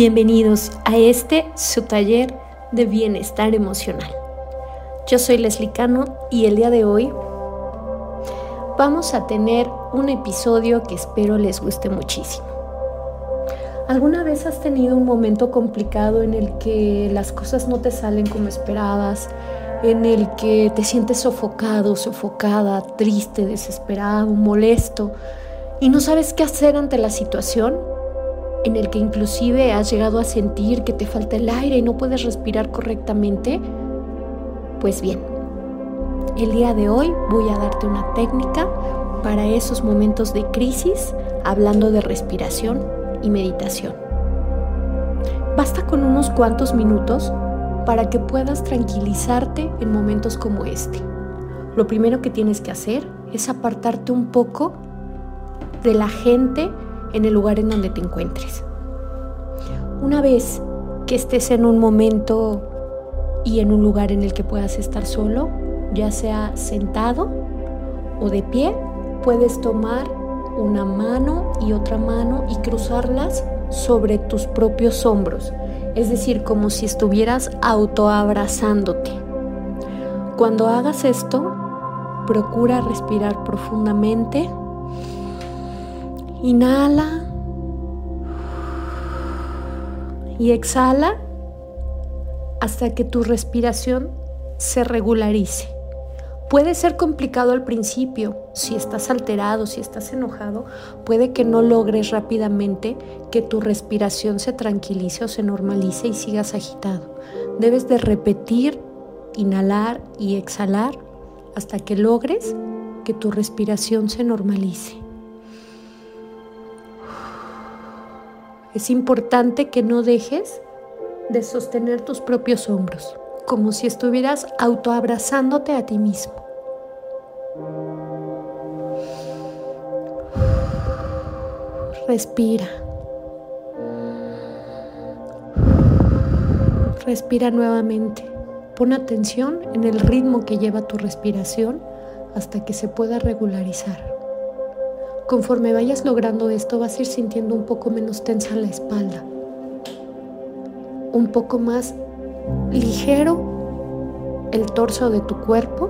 Bienvenidos a este su taller de bienestar emocional. Yo soy Leslie Cano y el día de hoy vamos a tener un episodio que espero les guste muchísimo. ¿Alguna vez has tenido un momento complicado en el que las cosas no te salen como esperabas? En el que te sientes sofocado, sofocada, triste, desesperado, molesto y no sabes qué hacer ante la situación? En el que inclusive has llegado a sentir que te falta el aire y no puedes respirar correctamente? Pues bien, el día de hoy voy a darte una técnica para esos momentos de crisis hablando de respiración y meditación. Basta con unos cuantos minutos para que puedas tranquilizarte en momentos como este. Lo primero que tienes que hacer es apartarte un poco de la gente en el lugar en donde te encuentres. Una vez que estés en un momento y en un lugar en el que puedas estar solo, ya sea sentado o de pie, puedes tomar una mano y otra mano y cruzarlas sobre tus propios hombros, es decir, como si estuvieras autoabrazándote. Cuando hagas esto, procura respirar profundamente Inhala y exhala hasta que tu respiración se regularice. Puede ser complicado al principio, si estás alterado, si estás enojado, puede que no logres rápidamente que tu respiración se tranquilice o se normalice y sigas agitado. Debes de repetir, inhalar y exhalar hasta que logres que tu respiración se normalice. Es importante que no dejes de sostener tus propios hombros, como si estuvieras autoabrazándote a ti mismo. Respira. Respira nuevamente. Pon atención en el ritmo que lleva tu respiración hasta que se pueda regularizar. Conforme vayas logrando esto, vas a ir sintiendo un poco menos tensa la espalda, un poco más ligero el torso de tu cuerpo.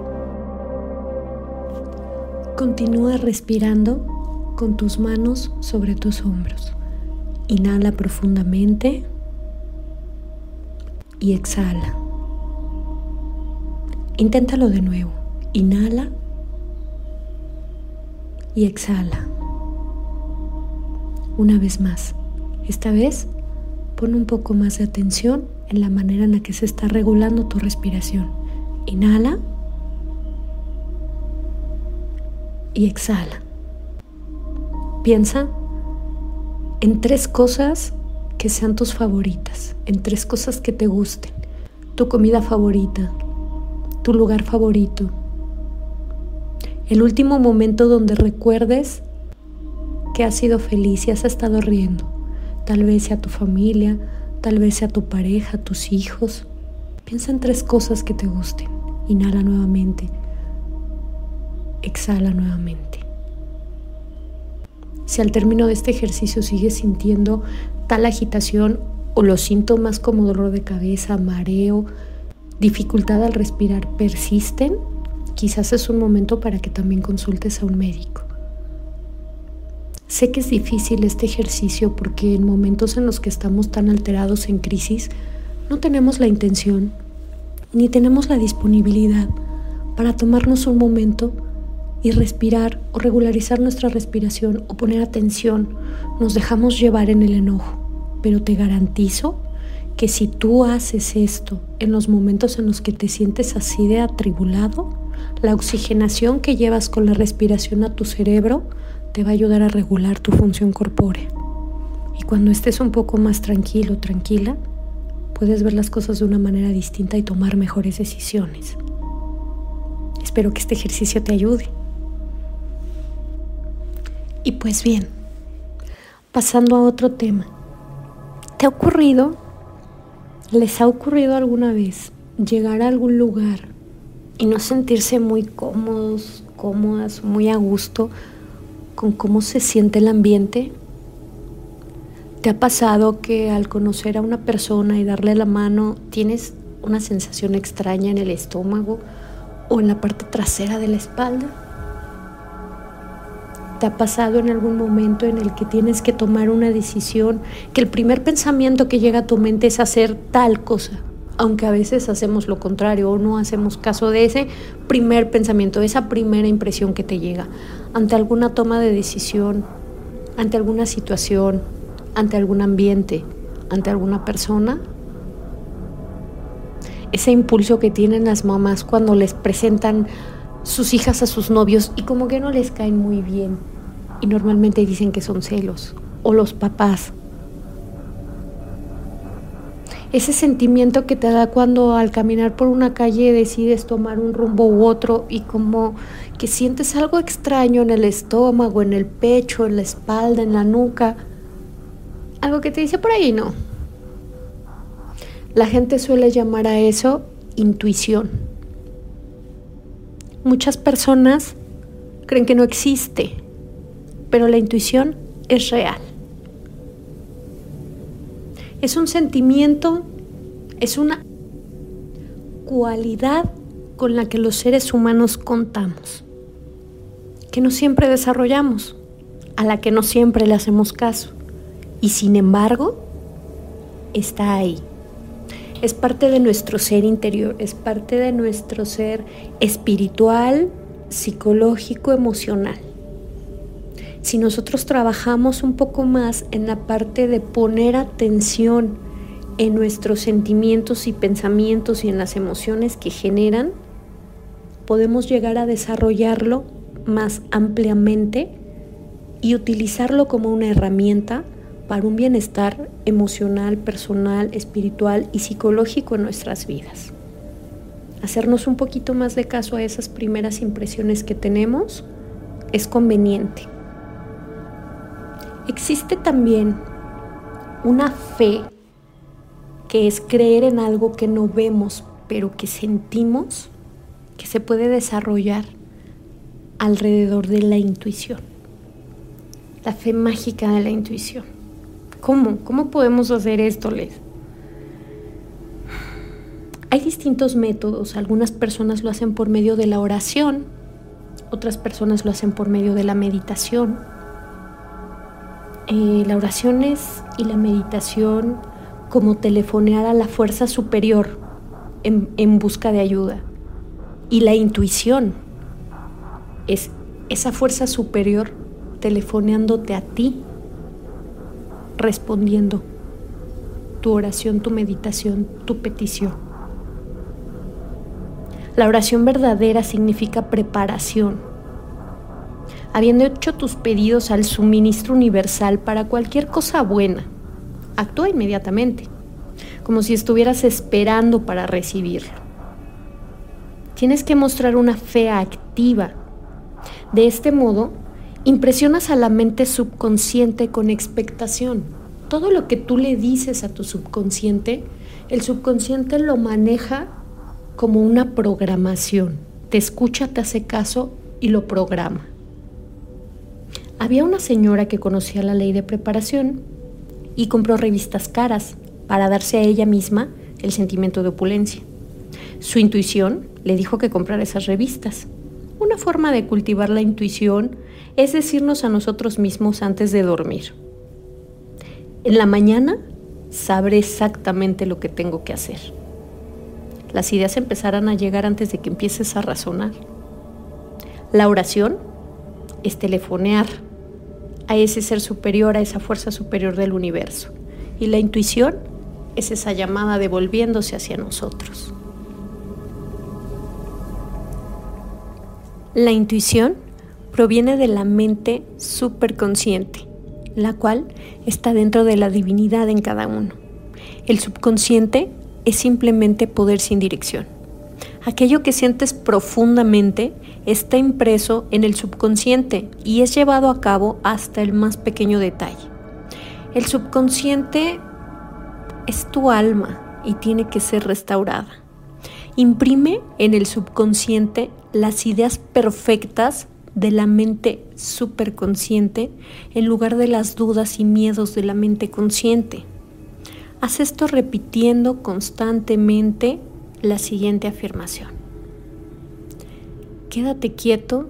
Continúa respirando con tus manos sobre tus hombros. Inhala profundamente y exhala. Inténtalo de nuevo. Inhala y exhala. Una vez más. Esta vez pon un poco más de atención en la manera en la que se está regulando tu respiración. Inhala y exhala. Piensa en tres cosas que sean tus favoritas, en tres cosas que te gusten. Tu comida favorita, tu lugar favorito, el último momento donde recuerdes has sido feliz y has estado riendo. Tal vez sea tu familia, tal vez sea tu pareja, tus hijos. Piensa en tres cosas que te gusten. Inhala nuevamente. Exhala nuevamente. Si al término de este ejercicio sigues sintiendo tal agitación o los síntomas como dolor de cabeza, mareo, dificultad al respirar persisten, quizás es un momento para que también consultes a un médico. Sé que es difícil este ejercicio porque en momentos en los que estamos tan alterados en crisis, no tenemos la intención ni tenemos la disponibilidad para tomarnos un momento y respirar o regularizar nuestra respiración o poner atención. Nos dejamos llevar en el enojo, pero te garantizo que si tú haces esto en los momentos en los que te sientes así de atribulado, la oxigenación que llevas con la respiración a tu cerebro te va a ayudar a regular tu función corpórea. Y cuando estés un poco más tranquilo, tranquila, puedes ver las cosas de una manera distinta y tomar mejores decisiones. Espero que este ejercicio te ayude. Y pues bien, pasando a otro tema. ¿Te ha ocurrido, les ha ocurrido alguna vez llegar a algún lugar y no sentirse muy cómodos, cómodas, muy a gusto con cómo se siente el ambiente. ¿Te ha pasado que al conocer a una persona y darle la mano tienes una sensación extraña en el estómago o en la parte trasera de la espalda? ¿Te ha pasado en algún momento en el que tienes que tomar una decisión, que el primer pensamiento que llega a tu mente es hacer tal cosa? Aunque a veces hacemos lo contrario o no hacemos caso de ese primer pensamiento, de esa primera impresión que te llega ante alguna toma de decisión, ante alguna situación, ante algún ambiente, ante alguna persona, ese impulso que tienen las mamás cuando les presentan sus hijas a sus novios y como que no les caen muy bien. Y normalmente dicen que son celos. O los papás. Ese sentimiento que te da cuando al caminar por una calle decides tomar un rumbo u otro y como que sientes algo extraño en el estómago, en el pecho, en la espalda, en la nuca. Algo que te dice por ahí no. La gente suele llamar a eso intuición. Muchas personas creen que no existe, pero la intuición es real. Es un sentimiento, es una cualidad con la que los seres humanos contamos, que no siempre desarrollamos, a la que no siempre le hacemos caso, y sin embargo está ahí es parte de nuestro ser interior, es parte de nuestro ser espiritual, psicológico, emocional. Si nosotros trabajamos un poco más en la parte de poner atención en nuestros sentimientos y pensamientos y en las emociones que generan, podemos llegar a desarrollarlo más ampliamente y utilizarlo como una herramienta para un bienestar emocional, personal, espiritual y psicológico en nuestras vidas. Hacernos un poquito más de caso a esas primeras impresiones que tenemos es conveniente. Existe también una fe que es creer en algo que no vemos, pero que sentimos que se puede desarrollar alrededor de la intuición. La fe mágica de la intuición. ¿Cómo? ¿Cómo podemos hacer esto, Les? Hay distintos métodos. Algunas personas lo hacen por medio de la oración, otras personas lo hacen por medio de la meditación. Eh, la oración es y la meditación como telefonear a la fuerza superior en, en busca de ayuda. Y la intuición es esa fuerza superior telefoneándote a ti respondiendo tu oración, tu meditación, tu petición. La oración verdadera significa preparación. Habiendo hecho tus pedidos al suministro universal para cualquier cosa buena, actúa inmediatamente, como si estuvieras esperando para recibirlo. Tienes que mostrar una fe activa. De este modo, Impresionas a la mente subconsciente con expectación. Todo lo que tú le dices a tu subconsciente, el subconsciente lo maneja como una programación. Te escucha, te hace caso y lo programa. Había una señora que conocía la ley de preparación y compró revistas caras para darse a ella misma el sentimiento de opulencia. Su intuición le dijo que comprara esas revistas. Una forma de cultivar la intuición es decirnos a nosotros mismos antes de dormir. En la mañana sabré exactamente lo que tengo que hacer. Las ideas empezarán a llegar antes de que empieces a razonar. La oración es telefonear a ese ser superior, a esa fuerza superior del universo. Y la intuición es esa llamada devolviéndose hacia nosotros. La intuición proviene de la mente superconsciente, la cual está dentro de la divinidad en cada uno. El subconsciente es simplemente poder sin dirección. Aquello que sientes profundamente está impreso en el subconsciente y es llevado a cabo hasta el más pequeño detalle. El subconsciente es tu alma y tiene que ser restaurada. Imprime en el subconsciente las ideas perfectas de la mente superconsciente en lugar de las dudas y miedos de la mente consciente. Haz esto repitiendo constantemente la siguiente afirmación. Quédate quieto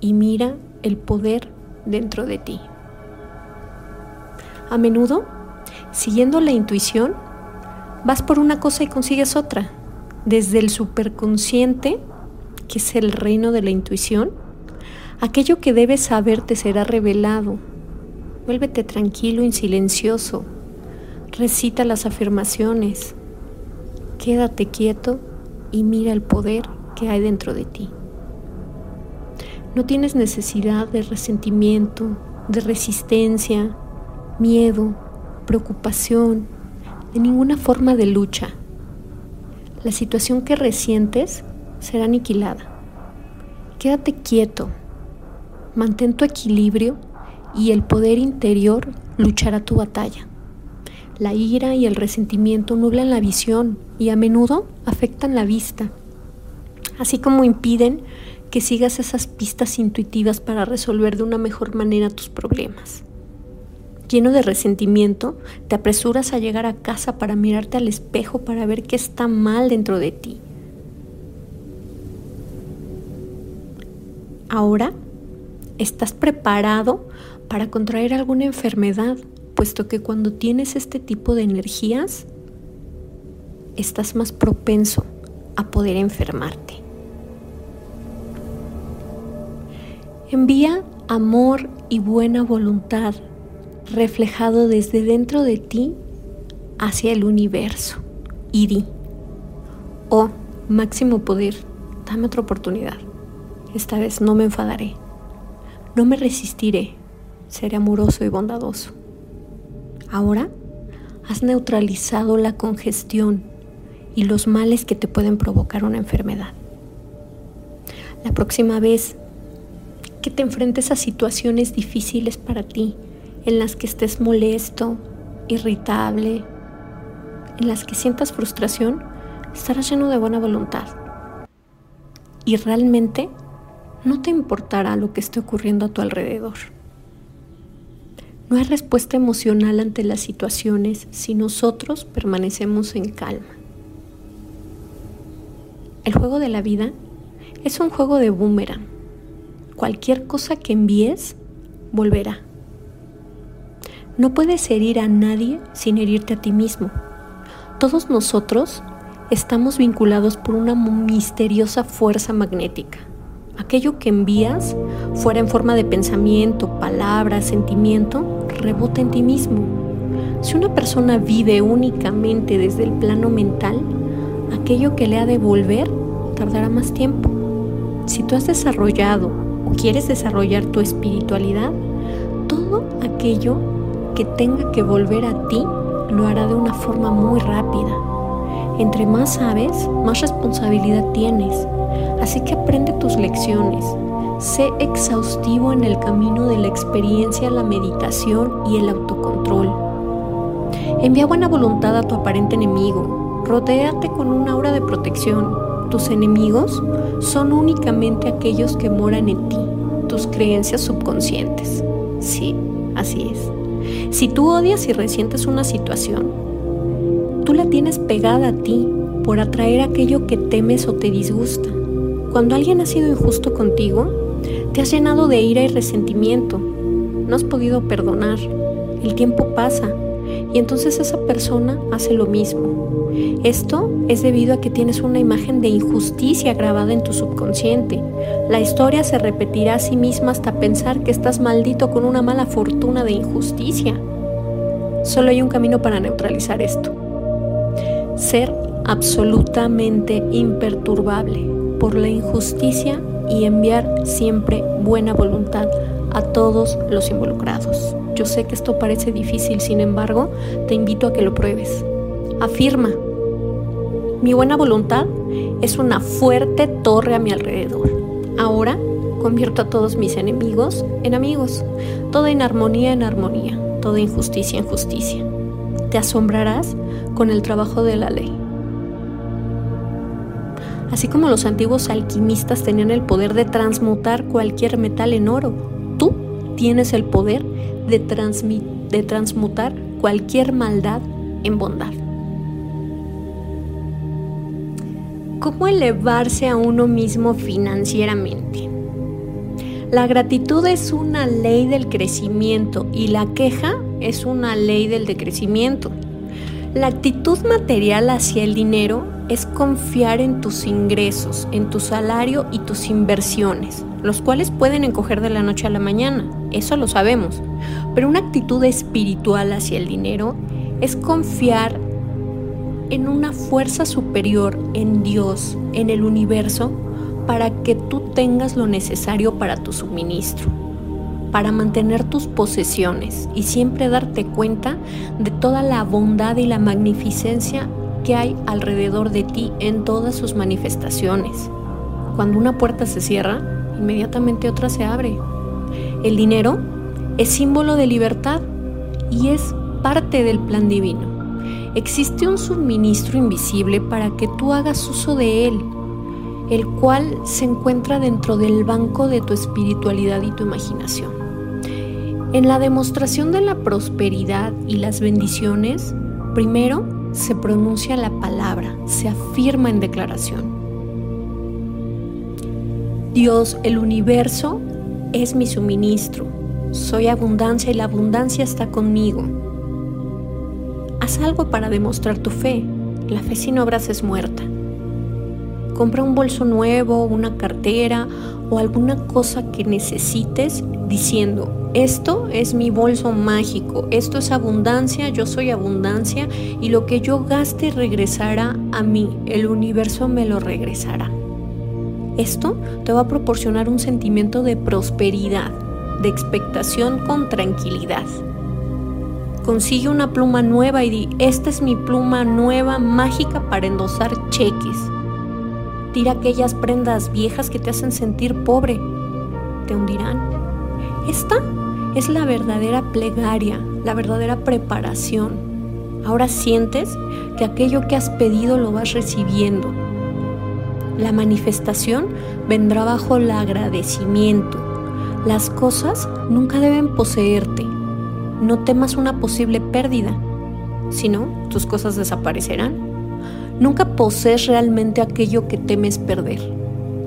y mira el poder dentro de ti. A menudo, siguiendo la intuición, vas por una cosa y consigues otra. Desde el superconsciente, que es el reino de la intuición, aquello que debes saber te será revelado. Vuélvete tranquilo y silencioso. Recita las afirmaciones. Quédate quieto y mira el poder que hay dentro de ti. No tienes necesidad de resentimiento, de resistencia, miedo, preocupación, de ninguna forma de lucha. La situación que resientes será aniquilada. Quédate quieto, mantén tu equilibrio y el poder interior luchará tu batalla. La ira y el resentimiento nublan la visión y a menudo afectan la vista, así como impiden que sigas esas pistas intuitivas para resolver de una mejor manera tus problemas. Lleno de resentimiento, te apresuras a llegar a casa para mirarte al espejo para ver qué está mal dentro de ti. Ahora estás preparado para contraer alguna enfermedad, puesto que cuando tienes este tipo de energías, estás más propenso a poder enfermarte. Envía amor y buena voluntad reflejado desde dentro de ti hacia el universo y di, oh máximo poder, dame otra oportunidad. Esta vez no me enfadaré, no me resistiré, seré amoroso y bondadoso. Ahora has neutralizado la congestión y los males que te pueden provocar una enfermedad. La próxima vez que te enfrentes a situaciones difíciles para ti, en las que estés molesto, irritable, en las que sientas frustración, estarás lleno de buena voluntad. Y realmente no te importará lo que esté ocurriendo a tu alrededor. No hay respuesta emocional ante las situaciones si nosotros permanecemos en calma. El juego de la vida es un juego de boomerang. Cualquier cosa que envíes volverá. No puedes herir a nadie sin herirte a ti mismo. Todos nosotros estamos vinculados por una misteriosa fuerza magnética. Aquello que envías, fuera en forma de pensamiento, palabra, sentimiento, rebota en ti mismo. Si una persona vive únicamente desde el plano mental, aquello que le ha de volver tardará más tiempo. Si tú has desarrollado o quieres desarrollar tu espiritualidad, todo aquello que tenga que volver a ti, lo hará de una forma muy rápida. Entre más sabes, más responsabilidad tienes. Así que aprende tus lecciones. Sé exhaustivo en el camino de la experiencia, la meditación y el autocontrol. Envía buena voluntad a tu aparente enemigo. Rodéate con una aura de protección. Tus enemigos son únicamente aquellos que moran en ti, tus creencias subconscientes. Sí, así es. Si tú odias y resientes una situación, tú la tienes pegada a ti por atraer aquello que temes o te disgusta. Cuando alguien ha sido injusto contigo, te has llenado de ira y resentimiento. No has podido perdonar. El tiempo pasa y entonces esa persona hace lo mismo. Esto es debido a que tienes una imagen de injusticia grabada en tu subconsciente. La historia se repetirá a sí misma hasta pensar que estás maldito con una mala fortuna de injusticia. Solo hay un camino para neutralizar esto. Ser absolutamente imperturbable por la injusticia y enviar siempre buena voluntad a todos los involucrados. Yo sé que esto parece difícil, sin embargo, te invito a que lo pruebes. Afirma, mi buena voluntad es una fuerte torre a mi alrededor. Ahora convierto a todos mis enemigos en amigos, toda inarmonía en armonía, toda injusticia en justicia. Te asombrarás con el trabajo de la ley. Así como los antiguos alquimistas tenían el poder de transmutar cualquier metal en oro, tú tienes el poder de, transmutar cualquier maldad en bondad. ¿Cómo elevarse a uno mismo financieramente? La gratitud es una ley del crecimiento y la queja es una ley del decrecimiento. La actitud material hacia el dinero es confiar en tus ingresos, en tu salario y tus inversiones, los cuales pueden encoger de la noche a la mañana, eso lo sabemos. Pero una actitud espiritual hacia el dinero es confiar en una fuerza superior, en Dios, en el universo, para que tú tengas lo necesario para tu suministro para mantener tus posesiones y siempre darte cuenta de toda la bondad y la magnificencia hay alrededor de ti en todas sus manifestaciones. Cuando una puerta se cierra, inmediatamente otra se abre. El dinero es símbolo de libertad y es parte del plan divino. Existe un suministro invisible para que tú hagas uso de él, el cual se encuentra dentro del banco de tu espiritualidad y tu imaginación. En la demostración de la prosperidad y las bendiciones, primero se pronuncia la palabra, se afirma en declaración. Dios, el universo, es mi suministro. Soy abundancia y la abundancia está conmigo. Haz algo para demostrar tu fe. La fe sin obras es muerta. Compra un bolso nuevo, una cartera o alguna cosa que necesites diciendo, esto es mi bolso mágico, esto es abundancia, yo soy abundancia y lo que yo gaste regresará a mí, el universo me lo regresará. Esto te va a proporcionar un sentimiento de prosperidad, de expectación con tranquilidad. Consigue una pluma nueva y di, esta es mi pluma nueva mágica para endosar cheques. Tira aquellas prendas viejas que te hacen sentir pobre, te hundirán. Esta es la verdadera plegaria, la verdadera preparación. Ahora sientes que aquello que has pedido lo vas recibiendo. La manifestación vendrá bajo el agradecimiento. Las cosas nunca deben poseerte. No temas una posible pérdida, sino tus cosas desaparecerán. Nunca posees realmente aquello que temes perder.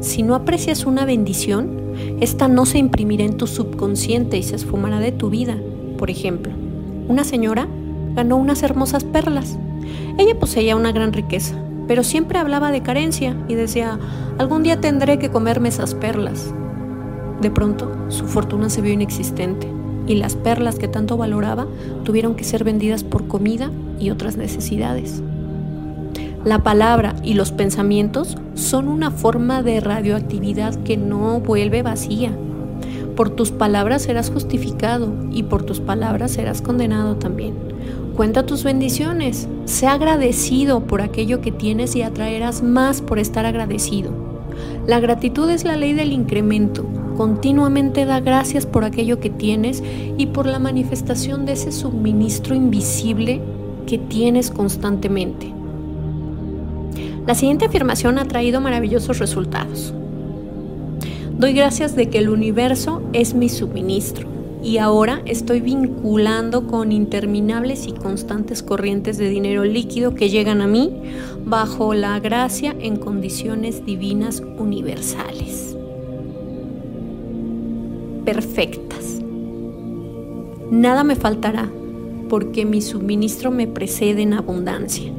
Si no aprecias una bendición, esta no se imprimirá en tu subconsciente y se esfumará de tu vida. Por ejemplo, una señora ganó unas hermosas perlas. Ella poseía una gran riqueza, pero siempre hablaba de carencia y decía, algún día tendré que comerme esas perlas. De pronto, su fortuna se vio inexistente y las perlas que tanto valoraba tuvieron que ser vendidas por comida y otras necesidades. La palabra y los pensamientos son una forma de radioactividad que no vuelve vacía. Por tus palabras serás justificado y por tus palabras serás condenado también. Cuenta tus bendiciones, sé agradecido por aquello que tienes y atraerás más por estar agradecido. La gratitud es la ley del incremento. Continuamente da gracias por aquello que tienes y por la manifestación de ese suministro invisible que tienes constantemente. La siguiente afirmación ha traído maravillosos resultados. Doy gracias de que el universo es mi suministro y ahora estoy vinculando con interminables y constantes corrientes de dinero líquido que llegan a mí bajo la gracia en condiciones divinas universales. Perfectas. Nada me faltará porque mi suministro me precede en abundancia.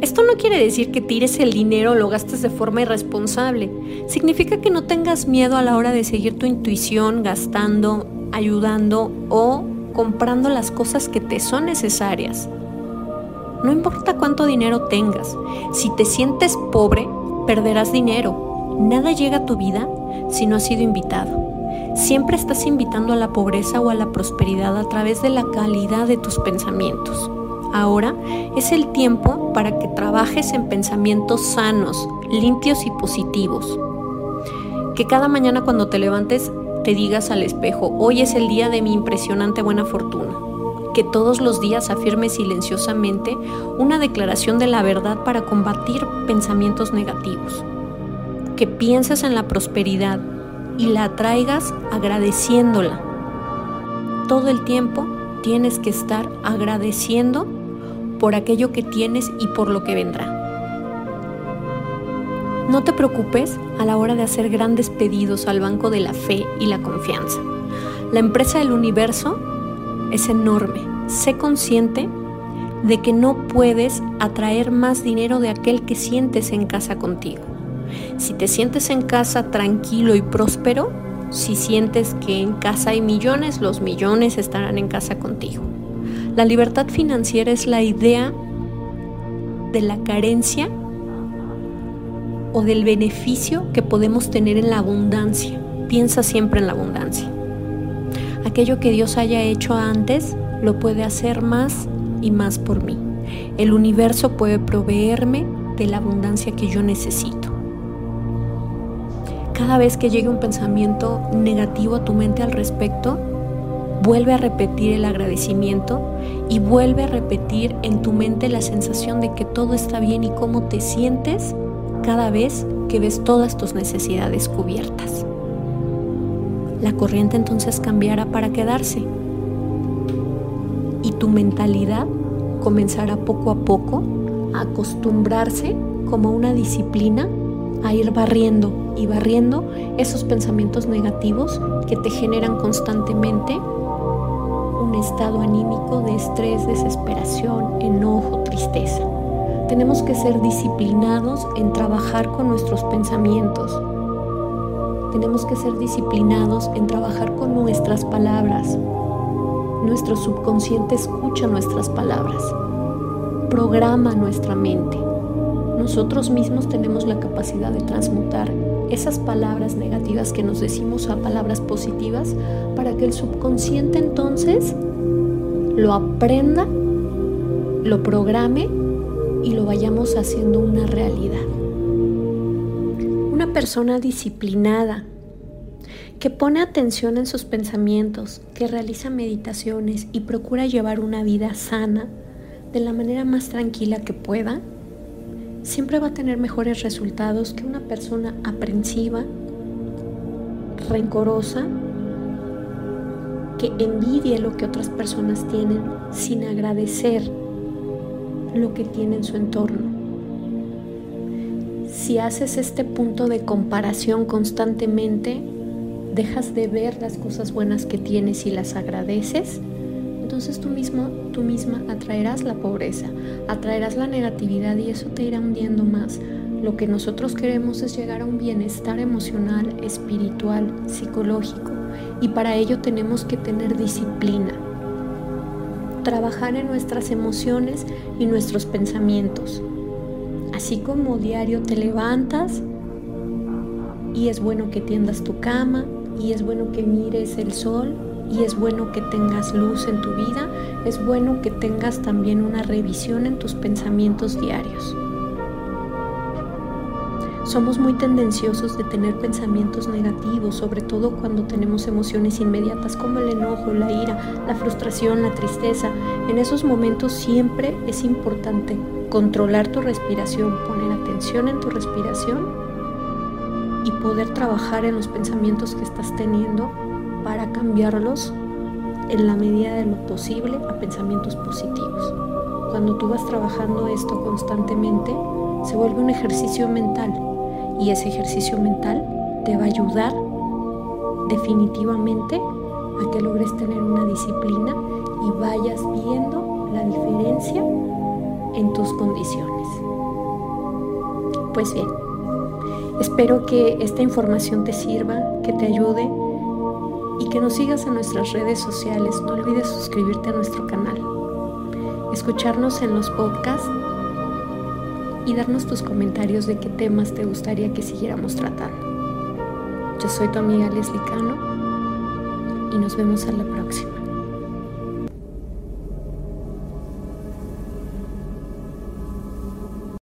Esto no quiere decir que tires el dinero o lo gastes de forma irresponsable. Significa que no tengas miedo a la hora de seguir tu intuición gastando, ayudando o comprando las cosas que te son necesarias. No importa cuánto dinero tengas, si te sientes pobre, perderás dinero. Nada llega a tu vida si no has sido invitado. Siempre estás invitando a la pobreza o a la prosperidad a través de la calidad de tus pensamientos. Ahora es el tiempo para que trabajes en pensamientos sanos, limpios y positivos. Que cada mañana cuando te levantes te digas al espejo, hoy es el día de mi impresionante buena fortuna. que todos los días afirmes silenciosamente una declaración de la verdad para combatir pensamientos negativos. Que pienses en la prosperidad y la atraigas agradeciéndola. Todo el tiempo tienes que estar agradeciendo por aquello que tienes y por lo que vendrá. No te preocupes a la hora de hacer grandes pedidos al banco de la fe y la confianza. La empresa del universo es enorme. Sé consciente de que no puedes atraer más dinero de aquel que sientes en casa contigo. Si te sientes en casa tranquilo y próspero, si sientes que en casa hay millones, los millones estarán en casa contigo. La libertad financiera es la idea de la carencia o del beneficio que podemos tener en la abundancia. Piensa siempre en la abundancia. Aquello que Dios haya hecho antes lo puede hacer más y más por mí. El universo puede proveerme de la abundancia que yo necesito. Cada vez que llegue un pensamiento negativo a tu mente al respecto, vuelve a repetir el agradecimiento y vuelve a repetir en tu mente la sensación de que todo está bien y cómo te sientes cada vez que ves todas tus necesidades cubiertas. La corriente entonces cambiará para quedarse y tu mentalidad comenzará poco a poco a acostumbrarse como una disciplina a ir barriendo y barriendo esos pensamientos negativos que te generan constantemente un estado anímico de estrés, desesperación, enojo, tristeza. Tenemos que ser disciplinados en trabajar con nuestros pensamientos. Tenemos que ser disciplinados en trabajar con nuestras palabras. Nuestro subconsciente escucha nuestras palabras, programa nuestra mente. Nosotros mismos tenemos la capacidad de transmutar esas palabras negativas que nos decimos a palabras positivas para que el subconsciente entonces lo aprenda, lo programe y lo vayamos haciendo una realidad. Una persona disciplinada, que pone atención en sus pensamientos, que realiza meditaciones y procura llevar una vida sana de la manera más tranquila que pueda, siempre va a tener mejores resultados que una persona aprensiva, rencorosa, que envidie lo que otras personas tienen sin agradecer lo que tiene en su entorno. Si haces este punto de comparación constantemente, dejas de ver las cosas buenas que tienes y las agradeces, entonces tú mismo, tú misma atraerás la pobreza, atraerás la negatividad y eso te irá hundiendo más. Lo que nosotros queremos es llegar a un bienestar emocional, espiritual, psicológico y para ello tenemos que tener disciplina trabajar en nuestras emociones y nuestros pensamientos. Así como diario te levantas y es bueno que tiendas tu cama y es bueno que mires el sol y es bueno que tengas luz en tu vida, es bueno que tengas también una revisión en tus pensamientos diarios. Somos muy tendenciosos de tener pensamientos negativos, sobre todo cuando tenemos emociones inmediatas como el enojo, la ira, la frustración, la tristeza. En esos momentos siempre es importante controlar tu respiración, poner atención en tu respiración y poder trabajar en los pensamientos que estás teniendo para cambiarlos en la medida de lo posible a pensamientos positivos. Cuando tú vas trabajando esto constantemente, se vuelve un ejercicio mental y ese ejercicio mental te va a ayudar definitivamente a que logres tener una disciplina y vayas viendo la diferencia en tus condiciones. Pues bien, espero que esta información te sirva, que te ayude que nos sigas en nuestras redes sociales. No olvides suscribirte a nuestro canal, escucharnos en los podcasts y darnos tus comentarios de qué temas te gustaría que siguiéramos tratando. Yo soy tu amiga Leslie y nos vemos a la próxima.